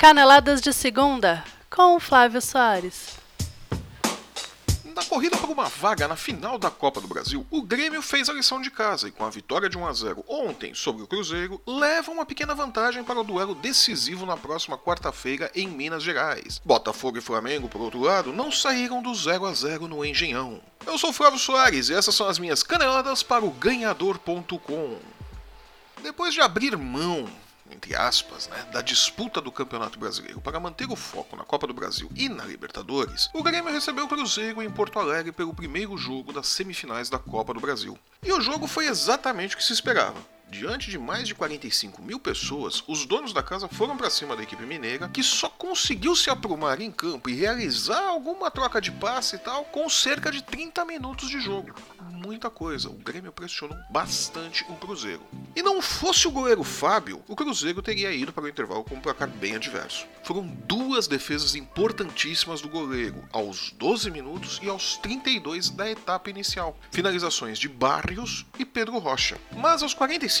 Caneladas de Segunda, com Flávio Soares. Na corrida por uma vaga na final da Copa do Brasil, o Grêmio fez a lição de casa e, com a vitória de 1 a 0 ontem sobre o Cruzeiro, leva uma pequena vantagem para o duelo decisivo na próxima quarta-feira em Minas Gerais. Botafogo e Flamengo, por outro lado, não saíram do 0 a 0 no Engenhão. Eu sou Flávio Soares e essas são as minhas caneladas para o ganhador.com. Depois de abrir mão entre aspas, né, da disputa do Campeonato Brasileiro para manter o foco na Copa do Brasil e na Libertadores, o Grêmio recebeu o Cruzeiro em Porto Alegre pelo primeiro jogo das semifinais da Copa do Brasil. E o jogo foi exatamente o que se esperava. Diante de mais de 45 mil pessoas, os donos da casa foram para cima da equipe mineira, que só conseguiu se aprumar em campo e realizar alguma troca de passe e tal com cerca de 30 minutos de jogo muita coisa. O Grêmio pressionou bastante o Cruzeiro. E não fosse o goleiro Fábio, o Cruzeiro teria ido para o intervalo com um placar bem adverso. Foram duas defesas importantíssimas do goleiro, aos 12 minutos e aos 32 da etapa inicial. Finalizações de Barrios e Pedro Rocha. Mas aos 45,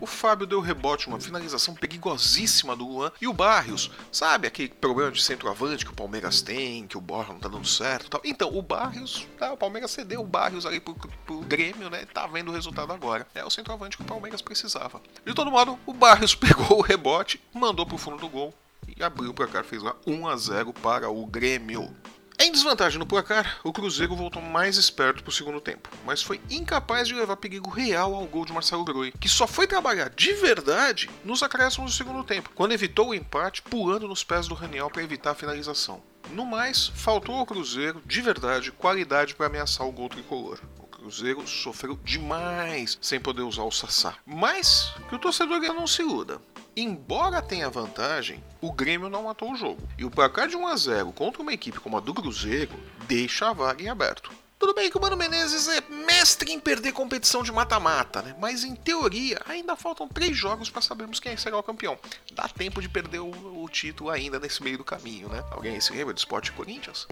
o Fábio deu rebote, uma finalização perigosíssima do Luan e o Barrios, sabe aquele problema de centroavante que o Palmeiras tem, que o Borja não tá dando certo tal. Então, o Barrios, tá, o Palmeiras cedeu o Barrios ali pro pro Grêmio, né? Tá vendo o resultado agora. É o centroavante que o Palmeiras precisava. De todo modo, o Barrios pegou o rebote, mandou pro fundo do gol e abriu o placar, fez lá 1 a 0 para o Grêmio. Em desvantagem no placar, o Cruzeiro voltou mais esperto para o segundo tempo, mas foi incapaz de levar perigo real ao gol de Marcelo Groi, que só foi trabalhar de verdade nos acréscimos do segundo tempo, quando evitou o empate pulando nos pés do Raniel para evitar a finalização. No mais, faltou ao Cruzeiro, de verdade, qualidade para ameaçar o gol tricolor. Cruzeiro sofreu demais sem poder usar o Sassá. Mas que o torcedor não se iluda. Embora tenha vantagem, o Grêmio não matou o jogo. E o placar de 1 a 0 contra uma equipe como a do Cruzeiro deixa a vaga em aberto. Tudo bem que o Mano Menezes é mestre em perder competição de mata-mata, né? Mas em teoria ainda faltam três jogos para sabermos quem será o campeão. Dá tempo de perder o, o, título ainda nesse meio do caminho, né? Alguém se lembra do Sport Corinthians?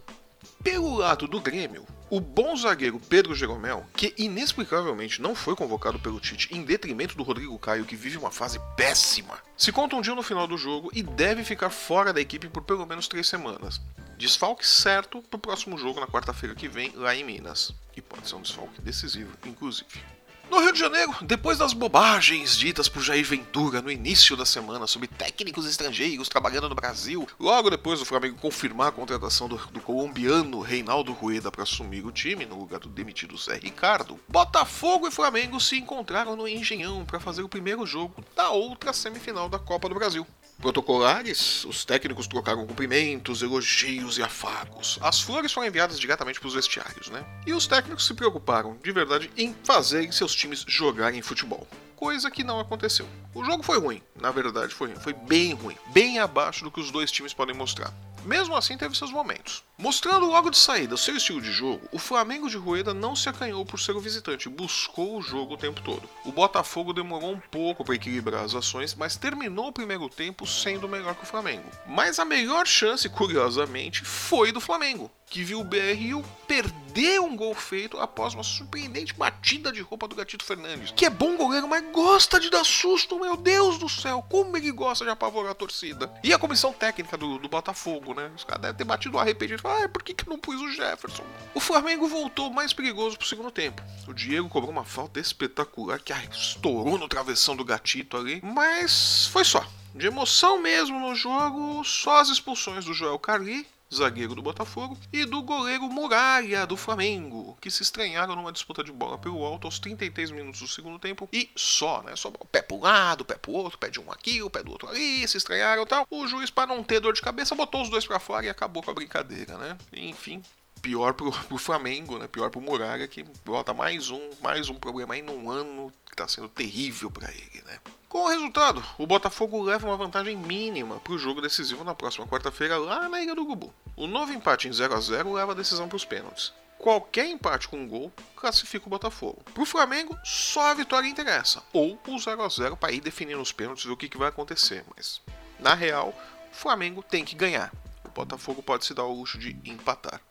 Pelo lado do Grêmio, o bom zagueiro Pedro Jeromel, que inexplicavelmente não foi convocado pelo Tite em detrimento do Rodrigo Caio, que vive uma fase péssima, se contundiu no final do jogo e deve ficar fora da equipe por pelo menos três semanas. Desfalque certo para o próximo jogo na quarta-feira que vem lá em Minas. E pode ser um desfalque decisivo, inclusive. No Rio de Janeiro, depois das bobagens ditas por Jair Ventura no início da semana sobre técnicos estrangeiros trabalhando no Brasil, logo depois do Flamengo confirmar a contratação do, do colombiano Reinaldo Rueda para assumir o time no lugar do demitido Zé Ricardo, Botafogo e Flamengo se encontraram no Engenhão para fazer o primeiro jogo da outra semifinal da Copa do Brasil protocolares, os técnicos trocaram cumprimentos, elogios e afagos. As flores foram enviadas diretamente para os vestiários, né? E os técnicos se preocuparam, de verdade, em fazerem seus times jogarem futebol. Coisa que não aconteceu. O jogo foi ruim, na verdade foi, foi bem ruim, bem abaixo do que os dois times podem mostrar. Mesmo assim, teve seus momentos. Mostrando logo de saída seu estilo de jogo, o Flamengo de Rueda não se acanhou por ser o visitante, buscou o jogo o tempo todo. O Botafogo demorou um pouco para equilibrar as ações, mas terminou o primeiro tempo sendo melhor que o Flamengo. Mas a melhor chance, curiosamente, foi do Flamengo que viu o BRU perder um gol feito após uma surpreendente batida de roupa do Gatito Fernandes. Que é bom goleiro, mas gosta de dar susto, meu Deus do céu, como ele gosta de apavorar a torcida. E a comissão técnica do, do Botafogo, né? Os caras devem ter batido arrependido. Ah, por que, que não pus o Jefferson? O Flamengo voltou mais perigoso pro segundo tempo. O Diego cobrou uma falta espetacular que ai, estourou no travessão do Gatito ali, mas foi só. De emoção mesmo no jogo, só as expulsões do Joel Carli zagueiro do Botafogo, e do goleiro Muralha do Flamengo, que se estranharam numa disputa de bola pelo alto aos 33 minutos do segundo tempo e só, né? Só o pé pro lado, pé pro outro, pé de um aqui, o pé do outro ali, se estranharam e tal. O juiz, para não ter dor de cabeça, botou os dois para fora e acabou com a brincadeira, né? Enfim, pior pro, pro Flamengo, né? Pior pro Muralha, que bota mais um, mais um problema aí num ano que tá sendo terrível para ele, né? Com o resultado, o Botafogo leva uma vantagem mínima para o jogo decisivo na próxima quarta-feira lá na Ilha do Gubu. O novo empate em 0 a 0 leva a decisão para os pênaltis. Qualquer empate com um gol classifica o Botafogo. Para o Flamengo, só a vitória interessa, ou o 0 a 0 para ir definindo os pênaltis e o que, que vai acontecer. Mas, na real, o Flamengo tem que ganhar. O Botafogo pode se dar o luxo de empatar.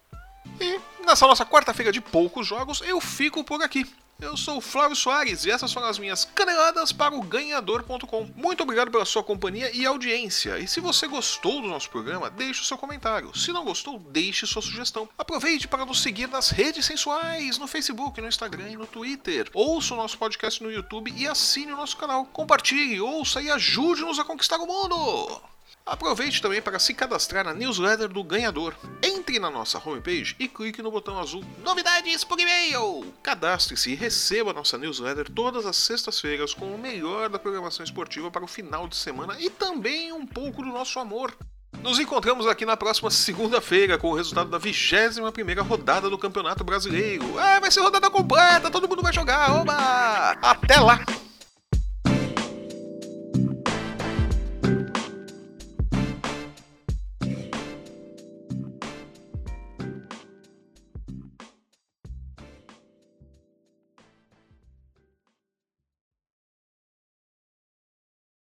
E nessa nossa quarta-feira de poucos jogos, eu fico por aqui. Eu sou o Flávio Soares e essas foram as minhas caneladas para o ganhador.com. Muito obrigado pela sua companhia e audiência. E se você gostou do nosso programa, deixe o seu comentário. Se não gostou, deixe sua sugestão. Aproveite para nos seguir nas redes sensuais, no Facebook, no Instagram e no Twitter. Ouça o nosso podcast no YouTube e assine o nosso canal. Compartilhe, ouça e ajude-nos a conquistar o mundo! Aproveite também para se cadastrar na newsletter do ganhador. Entre na nossa homepage e clique no botão azul Novidades por e-mail! Cadastre-se e receba nossa newsletter todas as sextas-feiras com o melhor da programação esportiva para o final de semana e também um pouco do nosso amor. Nos encontramos aqui na próxima segunda-feira com o resultado da 21 rodada do Campeonato Brasileiro. Ah, vai ser rodada completa, todo mundo vai jogar, oba! Até lá!